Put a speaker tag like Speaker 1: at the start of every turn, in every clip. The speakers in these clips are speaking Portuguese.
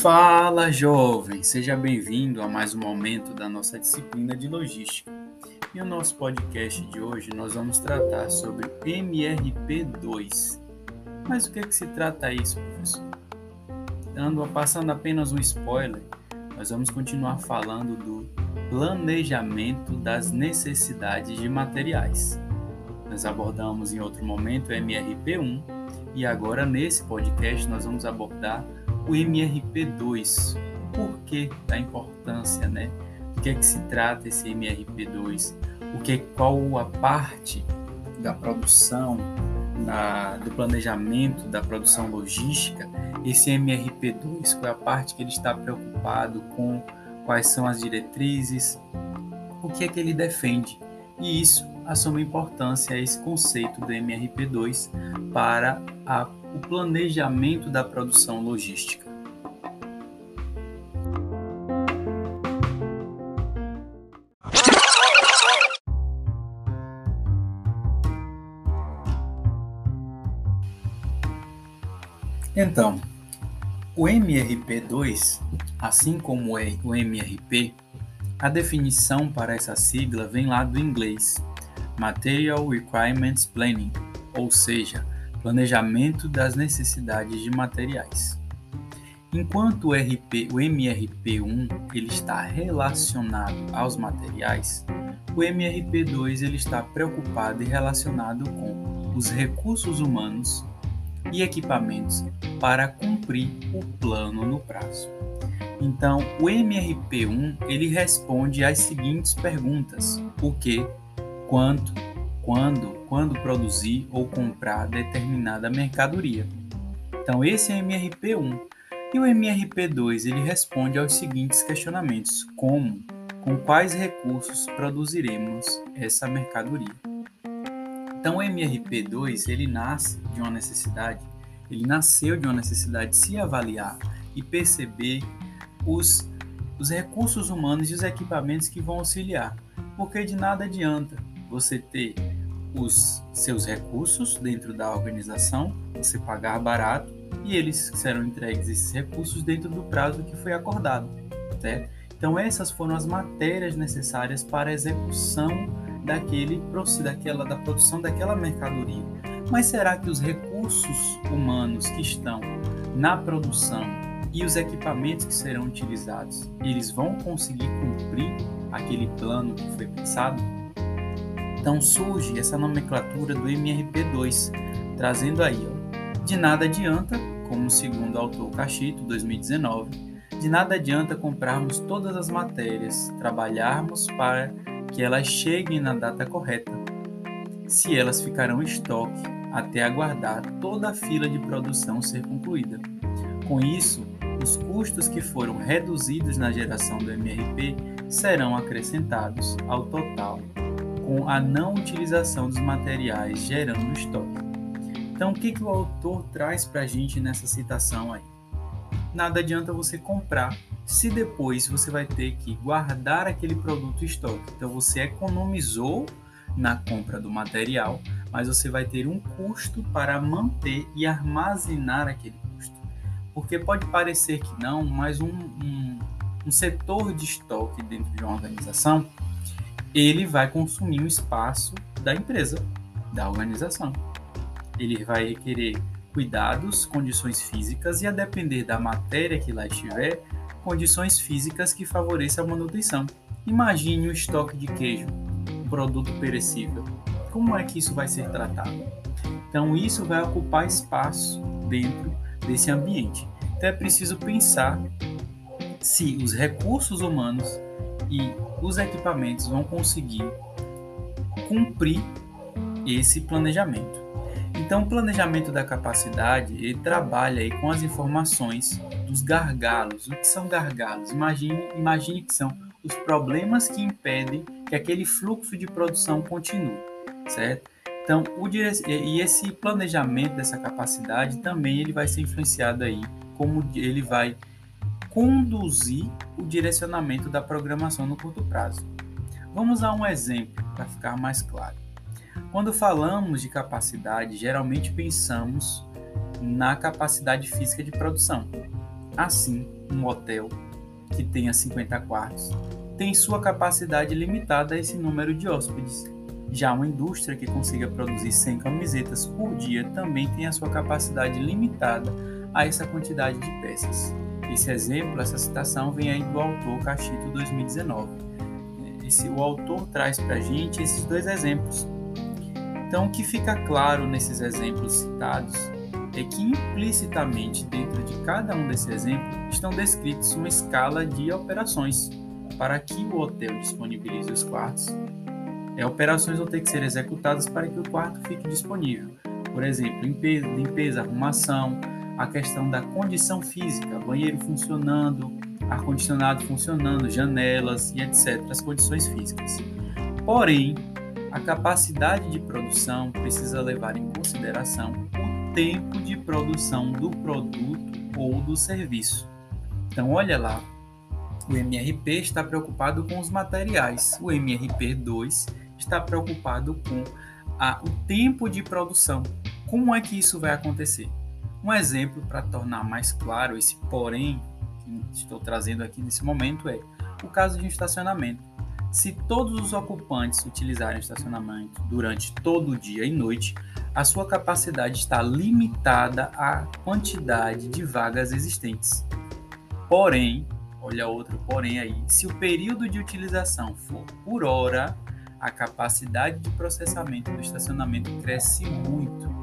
Speaker 1: Fala, jovem! Seja bem-vindo a mais um momento da nossa disciplina de logística. E o nosso podcast de hoje nós vamos tratar sobre MRP2. Mas o que é que se trata isso, professor? Dando, passando apenas um spoiler, nós vamos continuar falando do planejamento das necessidades de materiais. Nós abordamos em outro momento o MRP1 e agora nesse podcast nós vamos abordar o MRP2. Por que da importância, né? O que é que se trata esse MRP2? O que qual a parte da produção, da, do planejamento da produção logística, esse MRP2, qual é a parte que ele está preocupado com, quais são as diretrizes, o que é que ele defende. E isso assume importância esse conceito do MRP2 para a o planejamento da produção logística. Então, o MRP2, assim como o MRP, a definição para essa sigla vem lá do inglês Material Requirements Planning, ou seja, planejamento das necessidades de materiais. Enquanto o, RP, o MRP1 ele está relacionado aos materiais, o MRP2 ele está preocupado e relacionado com os recursos humanos e equipamentos para cumprir o plano no prazo. Então, o MRP1 ele responde às seguintes perguntas: o que, quanto, quando, quando produzir ou comprar determinada mercadoria. Então esse é MRP1. E o MRP2 ele responde aos seguintes questionamentos: como, com quais recursos produziremos essa mercadoria? Então o MRP2 ele nasce de uma necessidade, ele nasceu de uma necessidade de se avaliar e perceber os, os recursos humanos e os equipamentos que vão auxiliar. Porque de nada adianta você ter os seus recursos dentro da organização, você pagar barato e eles serão entregues esses recursos dentro do prazo que foi acordado, certo? Então essas foram as matérias necessárias para a execução daquele daquela da produção daquela mercadoria. Mas será que os recursos humanos que estão na produção e os equipamentos que serão utilizados, eles vão conseguir cumprir aquele plano que foi pensado? Então surge essa nomenclatura do MRP2, trazendo aí, ó, de nada adianta, como segundo o autor Cachito, 2019, de nada adianta comprarmos todas as matérias, trabalharmos para que elas cheguem na data correta, se elas ficarão em estoque até aguardar toda a fila de produção ser concluída. Com isso, os custos que foram reduzidos na geração do MRP serão acrescentados ao total com a não utilização dos materiais gerando estoque. Então, o que, que o autor traz para a gente nessa citação aí? Nada adianta você comprar se depois você vai ter que guardar aquele produto em estoque. Então, você economizou na compra do material, mas você vai ter um custo para manter e armazenar aquele custo. Porque pode parecer que não, mas um, um, um setor de estoque dentro de uma organização ele vai consumir um espaço da empresa, da organização. Ele vai requerer cuidados, condições físicas e, a depender da matéria que lá estiver, condições físicas que favoreçam a manutenção. Imagine um estoque de queijo, um produto perecível. Como é que isso vai ser tratado? Então, isso vai ocupar espaço dentro desse ambiente. Então, é preciso pensar se os recursos humanos e os equipamentos vão conseguir cumprir esse planejamento. Então, o planejamento da capacidade ele trabalha aí com as informações dos gargalos. O que são gargalos? Imagine, imagine que são os problemas que impedem que aquele fluxo de produção continue, certo? Então, o e esse planejamento dessa capacidade também ele vai ser influenciado aí como ele vai conduzir o direcionamento da programação no curto prazo. Vamos a um exemplo para ficar mais claro. Quando falamos de capacidade, geralmente pensamos na capacidade física de produção. Assim, um hotel que tenha 50 quartos tem sua capacidade limitada a esse número de hóspedes. Já uma indústria que consiga produzir 100 camisetas por dia também tem a sua capacidade limitada a essa quantidade de peças. Esse exemplo, essa citação vem aí do autor Cachito 2019. Esse, o autor traz para a gente esses dois exemplos. Então, o que fica claro nesses exemplos citados é que implicitamente dentro de cada um desses exemplos estão descritos uma escala de operações para que o hotel disponibilize os quartos. É, operações vão ter que ser executadas para que o quarto fique disponível. Por exemplo, limpeza, limpeza arrumação, a questão da condição física, banheiro funcionando, ar-condicionado funcionando, janelas e etc., as condições físicas. Porém, a capacidade de produção precisa levar em consideração o tempo de produção do produto ou do serviço. Então, olha lá, o MRP está preocupado com os materiais, o MRP2 está preocupado com a, o tempo de produção. Como é que isso vai acontecer? Um exemplo para tornar mais claro esse porém que estou trazendo aqui nesse momento é o caso de um estacionamento. Se todos os ocupantes utilizarem o estacionamento durante todo o dia e noite, a sua capacidade está limitada à quantidade de vagas existentes. Porém, olha outro porém aí, se o período de utilização for por hora, a capacidade de processamento do estacionamento cresce muito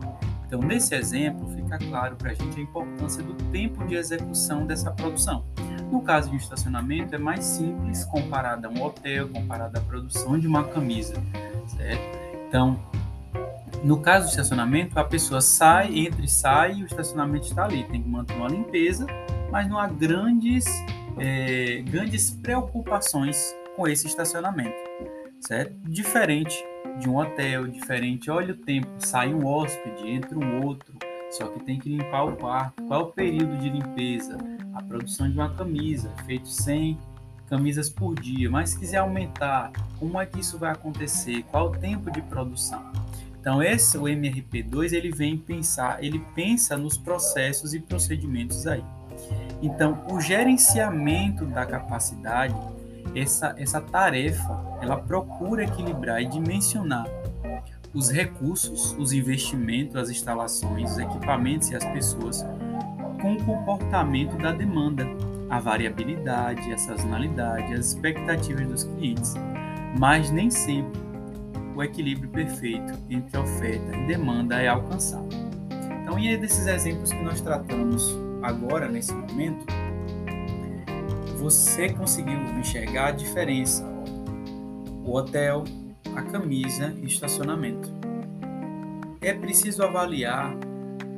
Speaker 1: então, nesse exemplo, fica claro para a gente a importância do tempo de execução dessa produção. No caso de um estacionamento, é mais simples comparado a um hotel, comparado à produção de uma camisa, certo? Então, no caso do estacionamento, a pessoa sai, entra e sai e o estacionamento está ali. Tem que manter uma limpeza, mas não há grandes, é, grandes preocupações com esse estacionamento, certo? Diferente de um hotel diferente. Olha o tempo, sai um hóspede, entra um outro, só que tem que limpar o quarto. Qual é o período de limpeza? A produção de uma camisa, feito 100 camisas por dia, mas se quiser aumentar, como é que isso vai acontecer? Qual o tempo de produção? Então esse o MRP2 ele vem pensar, ele pensa nos processos e procedimentos aí. Então o gerenciamento da capacidade essa, essa tarefa ela procura equilibrar e dimensionar os recursos, os investimentos, as instalações, os equipamentos e as pessoas com o comportamento da demanda, a variabilidade, a sazonalidade, as expectativas dos clientes, mas nem sempre o equilíbrio perfeito entre oferta e demanda é alcançado. Então, e aí desses exemplos que nós tratamos agora, nesse momento, você conseguiu enxergar a diferença. O hotel, a camisa e o estacionamento. É preciso avaliar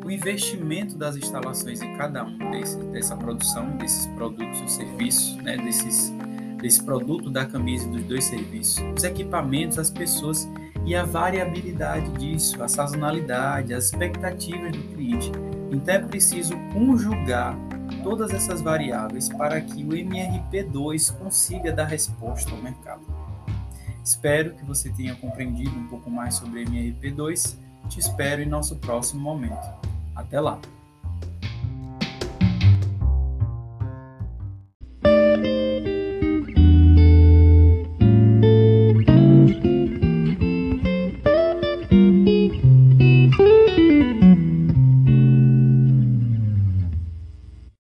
Speaker 1: o investimento das instalações em cada um desse, dessa produção, desses produtos ou serviços, né, desses, desse produto da camisa e dos dois serviços, os equipamentos, as pessoas e a variabilidade disso, a sazonalidade, as expectativas do cliente. Então é preciso conjugar todas essas variáveis para que o MRP2 consiga dar resposta ao mercado. Espero que você tenha compreendido um pouco mais sobre o MRP2. Te espero em nosso próximo momento. Até lá!